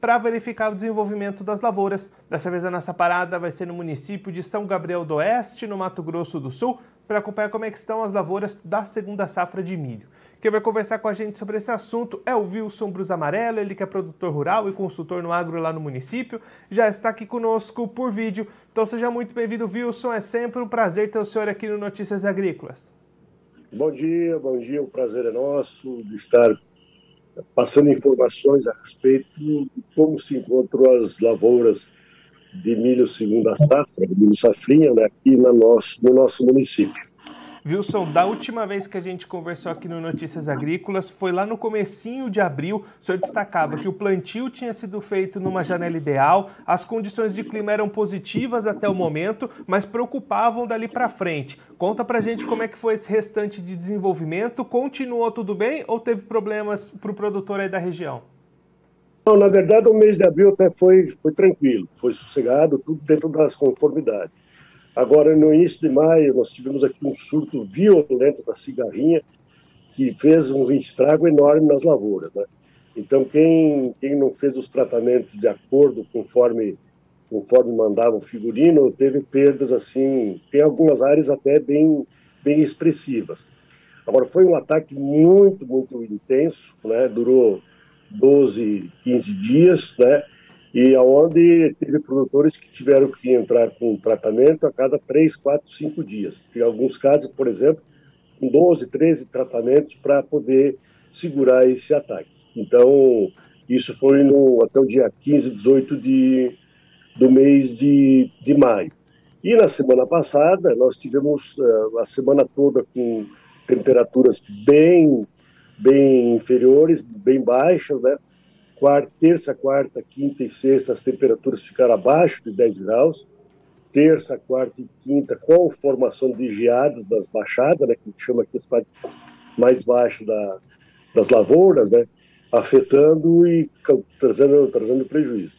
para verificar o desenvolvimento das lavouras. Dessa vez a nossa parada vai ser no município de São Gabriel do Oeste, no Mato Grosso do Sul, para acompanhar como é estão as lavouras da segunda safra de milho. Quem vai conversar com a gente sobre esse assunto é o Wilson Brus Amarelo, ele que é produtor rural e consultor no agro lá no município, já está aqui conosco por vídeo. Então seja muito bem-vindo, Wilson. É sempre um prazer ter o senhor aqui no Notícias Agrícolas. Bom dia, bom dia. O prazer é nosso de estar passando informações a respeito de como se encontram as lavouras de milho segunda safra, de milho safrinha, né, aqui no nosso, no nosso município. Wilson, da última vez que a gente conversou aqui no Notícias Agrícolas, foi lá no comecinho de abril, o senhor destacava que o plantio tinha sido feito numa janela ideal, as condições de clima eram positivas até o momento, mas preocupavam dali para frente. Conta pra gente como é que foi esse restante de desenvolvimento, continuou tudo bem ou teve problemas para o produtor aí da região? Não, na verdade, o mês de abril até foi, foi tranquilo, foi sossegado, tudo dentro das conformidades. Agora, no início de maio, nós tivemos aqui um surto violento da cigarrinha, que fez um estrago enorme nas lavouras. Né? Então, quem, quem não fez os tratamentos de acordo conforme, conforme mandava o figurino, teve perdas assim, tem algumas áreas até bem, bem expressivas. Agora, foi um ataque muito, muito intenso, né? durou 12, 15 dias, né? E aonde teve produtores que tiveram que entrar com tratamento a cada 3, 4, 5 dias. Em alguns casos, por exemplo, com 12, 13 tratamentos para poder segurar esse ataque. Então, isso foi no, até o dia 15, 18 de, do mês de, de maio. E na semana passada, nós tivemos uh, a semana toda com temperaturas bem, bem inferiores, bem baixas, né? Quarta, terça, quarta, quinta e sexta, as temperaturas ficaram abaixo de 10 graus. Terça, quarta e quinta, com formação de geadas das baixadas, né, que a gente chama aqui as partes mais baixas da, das lavouras, né, afetando e trazendo, trazendo prejuízo.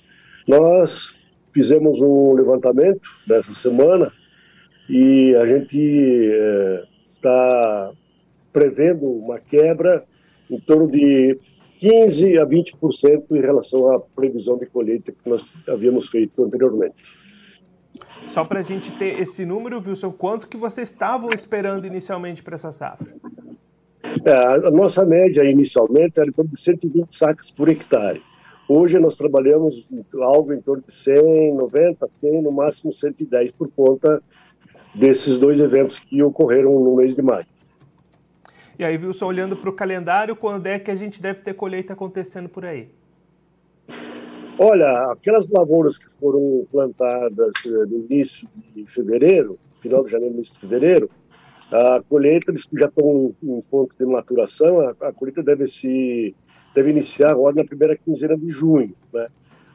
Nós fizemos um levantamento dessa semana e a gente está é, prevendo uma quebra em torno de 15% a 20% em relação à previsão de colheita que nós havíamos feito anteriormente. Só para a gente ter esse número, Wilson, quanto que vocês estavam esperando inicialmente para essa safra? É, a nossa média inicialmente era em torno de 120 sacas por hectare. Hoje nós trabalhamos algo em torno de 100, 90, 100, no máximo 110 por conta desses dois eventos que ocorreram no mês de maio. E aí, Wilson, olhando para o calendário, quando é que a gente deve ter colheita acontecendo por aí? Olha, aquelas lavouras que foram plantadas eh, no início de fevereiro, final de janeiro, início de fevereiro, a colheita eles já estão em ponto de maturação, a, a, colheita deve se deve iniciar agora na primeira quinzena de junho, né?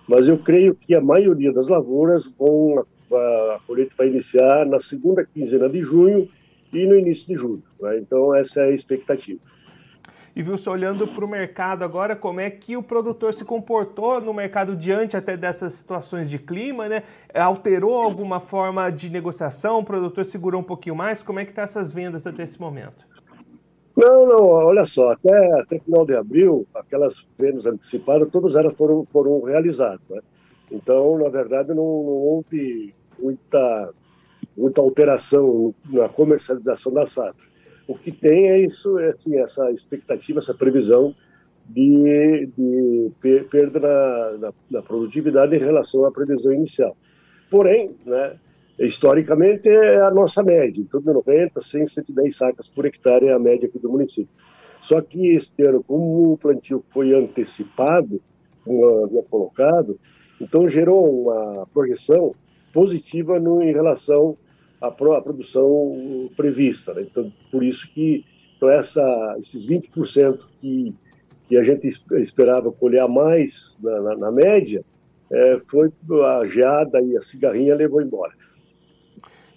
Mas eu creio que a maioria das lavouras vão a, a colheita vai iniciar na segunda quinzena de junho e no início de julho. Né? Então, essa é a expectativa. E Wilson, olhando para o mercado agora, como é que o produtor se comportou no mercado diante até dessas situações de clima, né? Alterou alguma forma de negociação? O produtor segurou um pouquinho mais? Como é que estão tá essas vendas até esse momento? Não, não, olha só, até, até final de abril, aquelas vendas antecipadas, todas elas foram, foram realizadas, né? Então, na verdade, não, não houve muita muita alteração na comercialização da safra. O que tem é isso, é, assim, essa expectativa, essa previsão de, de perda na, na, na, produtividade em relação à previsão inicial. Porém, né, historicamente é a nossa média, em torno de 90, 100, 110 sacas por hectare é a média aqui do município. Só que este ano, como o plantio foi antecipado, como havia colocado, então gerou uma projeção positiva no, em relação à, à produção prevista. Né? Então, por isso que então essa, esses 20% que, que a gente esperava colher mais na, na, na média, é, foi a geada e a cigarrinha levou embora.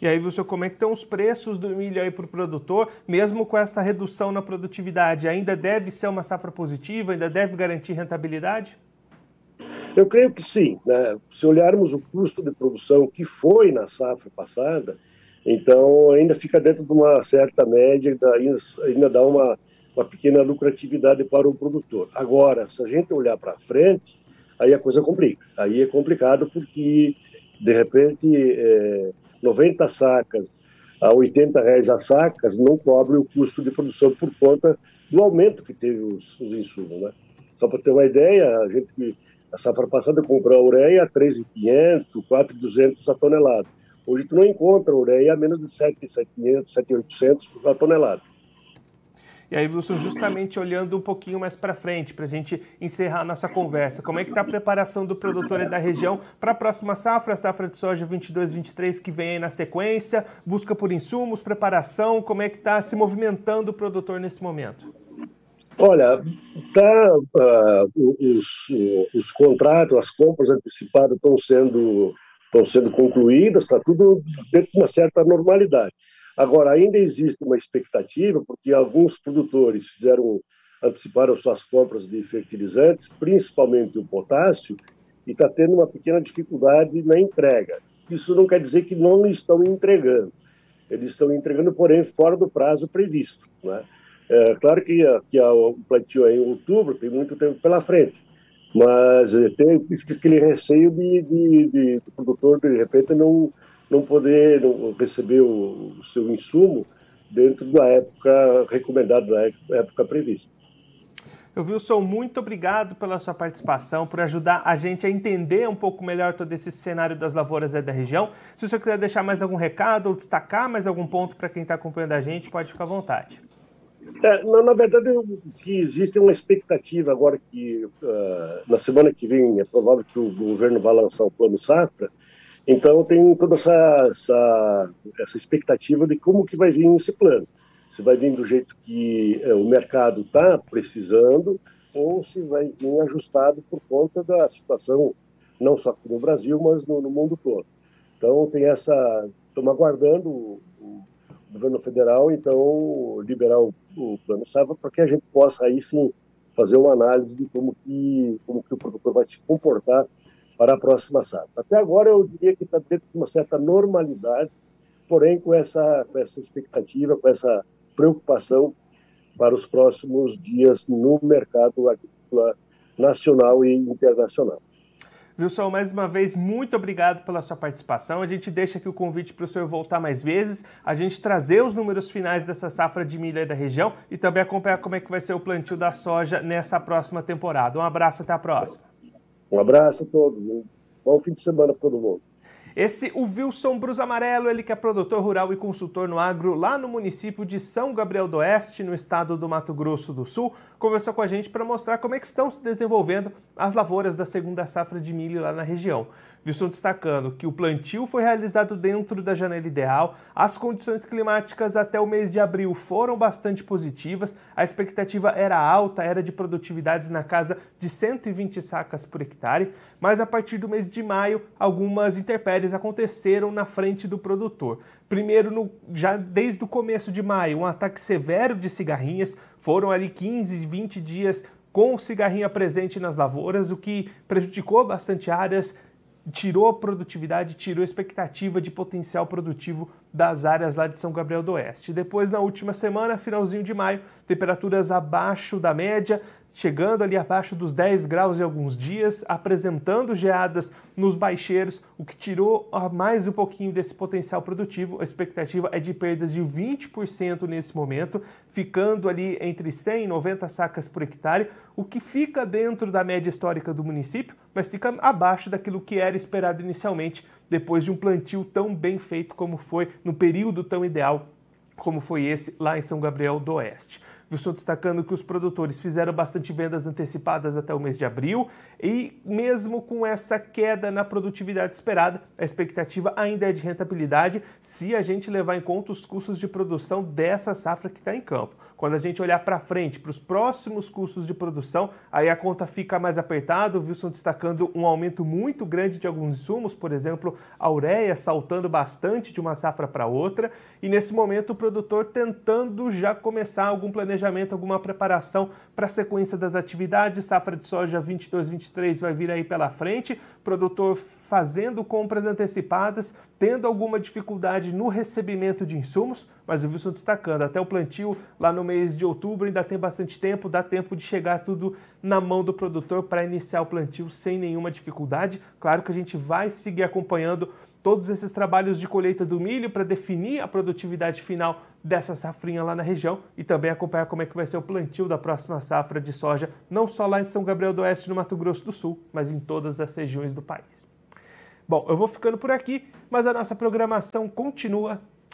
E aí, Wilson, como é que estão os preços do milho aí para o produtor, mesmo com essa redução na produtividade? Ainda deve ser uma safra positiva? Ainda deve garantir rentabilidade? Eu creio que sim. Né? Se olharmos o custo de produção que foi na safra passada, então ainda fica dentro de uma certa média, ainda, ainda dá uma, uma pequena lucratividade para o produtor. Agora, se a gente olhar para frente, aí a coisa complica. Aí é complicado porque, de repente, é, 90 sacas a 80 reais a sacas não cobre o custo de produção por conta do aumento que teve os, os insumos. Né? Só para ter uma ideia, a gente a safra passada comprou a ureia a 3,500, 4,200 a tonelada. Hoje tu não encontra ureia a menos de 7,500, 7,800 a tonelada. E aí, Wilson, justamente olhando um pouquinho mais para frente, para a gente encerrar a nossa conversa, como é que está a preparação do produtor da região para a próxima safra, a safra de soja 22-23 que vem aí na sequência, busca por insumos, preparação, como é que está se movimentando o produtor nesse momento? Olha, tá, uh, os, os contratos, as compras antecipadas estão sendo, estão sendo concluídas, está tudo dentro de uma certa normalidade. Agora, ainda existe uma expectativa, porque alguns produtores fizeram, anteciparam suas compras de fertilizantes, principalmente o potássio, e está tendo uma pequena dificuldade na entrega. Isso não quer dizer que não estão entregando. Eles estão entregando, porém, fora do prazo previsto. Né? É, claro que, que o plantio é em outubro, tem muito tempo pela frente, mas é, tem aquele receio de, de, de, do produtor, de repente, não, não poder não receber o, o, seu insumo dentro da época recomendada, da época prevista. Eu Wilson, muito obrigado pela sua participação, por ajudar a gente a entender um pouco melhor todo esse cenário das lavouras da região. Se o senhor quiser deixar mais algum recado ou destacar mais algum ponto para quem está acompanhando a gente, pode ficar à vontade. É, na, na, verdade, que existe uma expectativa agora que uh, na semana que vem é provável que o governo vá lançar o plano safra. Então tem toda essa, essa, essa expectativa de como que vai vir esse plano. Se vai vir do jeito que uh, o mercado está precisando ou se vai vir ajustado por conta da situação não só aqui no Brasil, mas no, no mundo todo. Então tem essa, estamos aguardando o, o governo federal, então, liberar o, o plano safra para que a gente possa aí sim fazer uma análise de como que, como que o produtor vai se comportar para a próxima safra. Até agora eu diria que está dentro de uma certa normalidade, porém com essa, com essa expectativa, com essa preocupação para os próximos dias no mercado agrícola nacional e internacional. Wilson, mais uma vez, muito obrigado pela sua participação. A gente deixa aqui o convite para o senhor voltar mais vezes, a gente trazer os números finais dessa safra de milho da região e também acompanhar como é que vai ser o plantio da soja nessa próxima temporada. Um abraço, até a próxima. Um abraço a todos. Um bom fim de semana para todo mundo. Esse, o Wilson Brus Amarelo, ele que é produtor rural e consultor no agro lá no município de São Gabriel do Oeste, no estado do Mato Grosso do Sul, conversou com a gente para mostrar como é que estão se desenvolvendo as lavouras da segunda safra de milho lá na região. Wilson destacando que o plantio foi realizado dentro da janela ideal, as condições climáticas até o mês de abril foram bastante positivas, a expectativa era alta, era de produtividades na casa de 120 sacas por hectare, mas a partir do mês de maio algumas intempéries aconteceram na frente do produtor. Primeiro, no, já desde o começo de maio, um ataque severo de cigarrinhas, foram ali 15, 20 dias com cigarrinha presente nas lavouras, o que prejudicou bastante áreas, tirou a produtividade, tirou a expectativa de potencial produtivo das áreas lá de São Gabriel do Oeste. Depois, na última semana, finalzinho de maio, temperaturas abaixo da média, chegando ali abaixo dos 10 graus em alguns dias, apresentando geadas nos baixeiros, o que tirou mais um pouquinho desse potencial produtivo. A expectativa é de perdas de 20% nesse momento, ficando ali entre 100 e 90 sacas por hectare, o que fica dentro da média histórica do município, mas fica abaixo daquilo que era esperado inicialmente, depois de um plantio tão bem feito como foi, no período tão ideal como foi esse lá em São Gabriel do Oeste. Wilson destacando que os produtores fizeram bastante vendas antecipadas até o mês de abril e, mesmo com essa queda na produtividade esperada, a expectativa ainda é de rentabilidade se a gente levar em conta os custos de produção dessa safra que está em campo. Quando a gente olhar para frente, para os próximos custos de produção, aí a conta fica mais apertada. O Wilson destacando um aumento muito grande de alguns insumos, por exemplo, a ureia saltando bastante de uma safra para outra. E nesse momento, o produtor tentando já começar algum planejamento, alguma preparação para a sequência das atividades. Safra de soja 22-23 vai vir aí pela frente. Produtor fazendo compras antecipadas, tendo alguma dificuldade no recebimento de insumos, mas o Wilson destacando, até o plantio lá no mês de outubro ainda tem bastante tempo, dá tempo de chegar tudo na mão do produtor para iniciar o plantio sem nenhuma dificuldade. Claro que a gente vai seguir acompanhando todos esses trabalhos de colheita do milho para definir a produtividade final dessa safrinha lá na região e também acompanhar como é que vai ser o plantio da próxima safra de soja, não só lá em São Gabriel do Oeste, no Mato Grosso do Sul, mas em todas as regiões do país. Bom, eu vou ficando por aqui, mas a nossa programação continua.